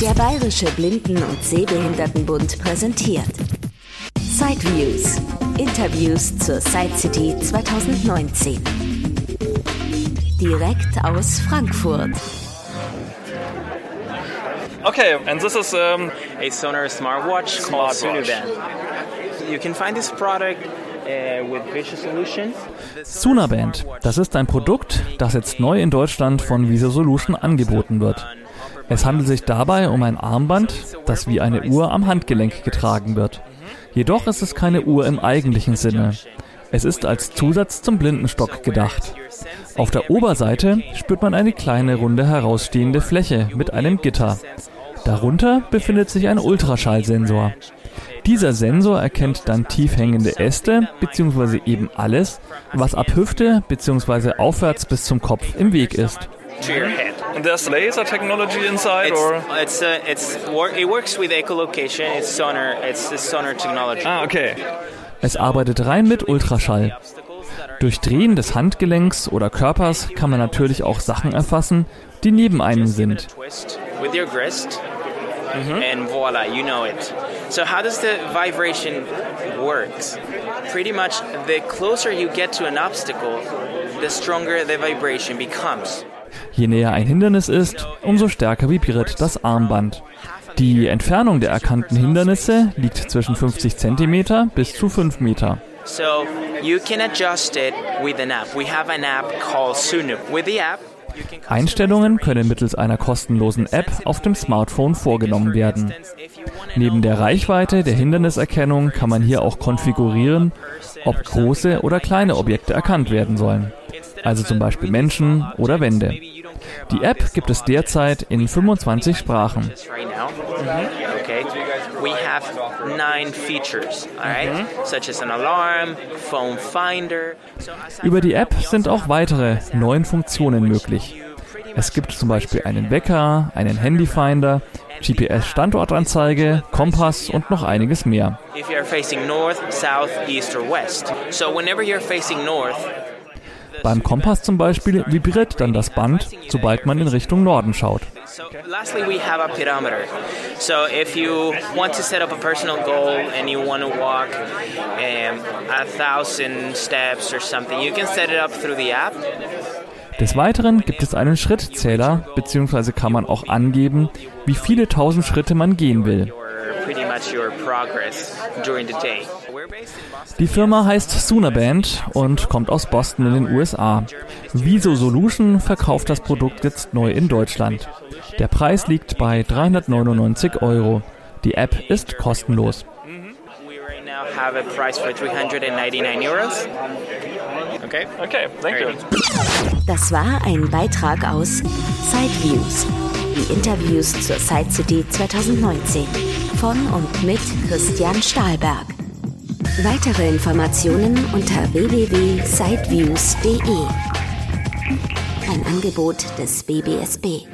Der Bayerische Blinden- und Sehbehindertenbund präsentiert Sideviews. Interviews zur Side City 2019. Direkt aus Frankfurt. Okay, and this is um, a Sonar smartwatch called Sunuband. You can find this product uh, with Visual Solutions. Sunaband, das ist ein Produkt, das jetzt neu in Deutschland von Visual Solution angeboten wird. Es handelt sich dabei um ein Armband, das wie eine Uhr am Handgelenk getragen wird. Jedoch ist es keine Uhr im eigentlichen Sinne. Es ist als Zusatz zum Blindenstock gedacht. Auf der Oberseite spürt man eine kleine runde herausstehende Fläche mit einem Gitter. Darunter befindet sich ein Ultraschallsensor. Dieser Sensor erkennt dann tief hängende Äste bzw. eben alles, was ab Hüfte bzw. aufwärts bis zum Kopf im Weg ist. To your head. And there's laser technology inside, It's, or it's, uh, it's wor- it works with echolocation. It's sonar. It's the sonar technology. ah, okay. Es arbeitet rein mit Ultraschall. Durch Drehen des Handgelenks oder Körpers kann man natürlich auch Sachen erfassen, die neben einem sind. Twist with your wrist, and voila, you know it. So how does the vibration works? Pretty much, the closer you get to an obstacle, the stronger the vibration becomes. Je näher ein Hindernis ist, umso stärker vibriert das Armband. Die Entfernung der erkannten Hindernisse liegt zwischen 50 cm bis zu 5 Meter. Einstellungen können mittels einer kostenlosen App auf dem Smartphone vorgenommen werden. Neben der Reichweite der Hinderniserkennung kann man hier auch konfigurieren, ob große oder kleine Objekte erkannt werden sollen, also zum Beispiel Menschen oder Wände. Die App gibt es derzeit in 25 Sprachen. So aside Über die App sind auch weitere neun Funktionen möglich. Es gibt zum Beispiel einen Wecker, einen Handyfinder, GPS-Standortanzeige, Kompass und noch einiges mehr. if you're facing north, south, east, or west. So whenever you're facing north, Beim Kompass zum Beispiel vibriert dann das Band, sobald man in Richtung Norden schaut. Des Weiteren gibt es einen Schrittzähler, beziehungsweise kann man auch angeben, wie viele tausend Schritte man gehen will. Die Firma heißt Sunaband und kommt aus Boston in den USA. Viso Solution verkauft das Produkt jetzt neu in Deutschland. Der Preis liegt bei 399 Euro. Die App ist kostenlos. We right now have a price for 399 euros. Okay. Okay, thank you. Das war ein Beitrag aus Sideviews. Die Interviews zur Side City 2019 von und mit Christian Stahlberg. Weitere Informationen unter www.sideviews.de. Ein Angebot des BBSB.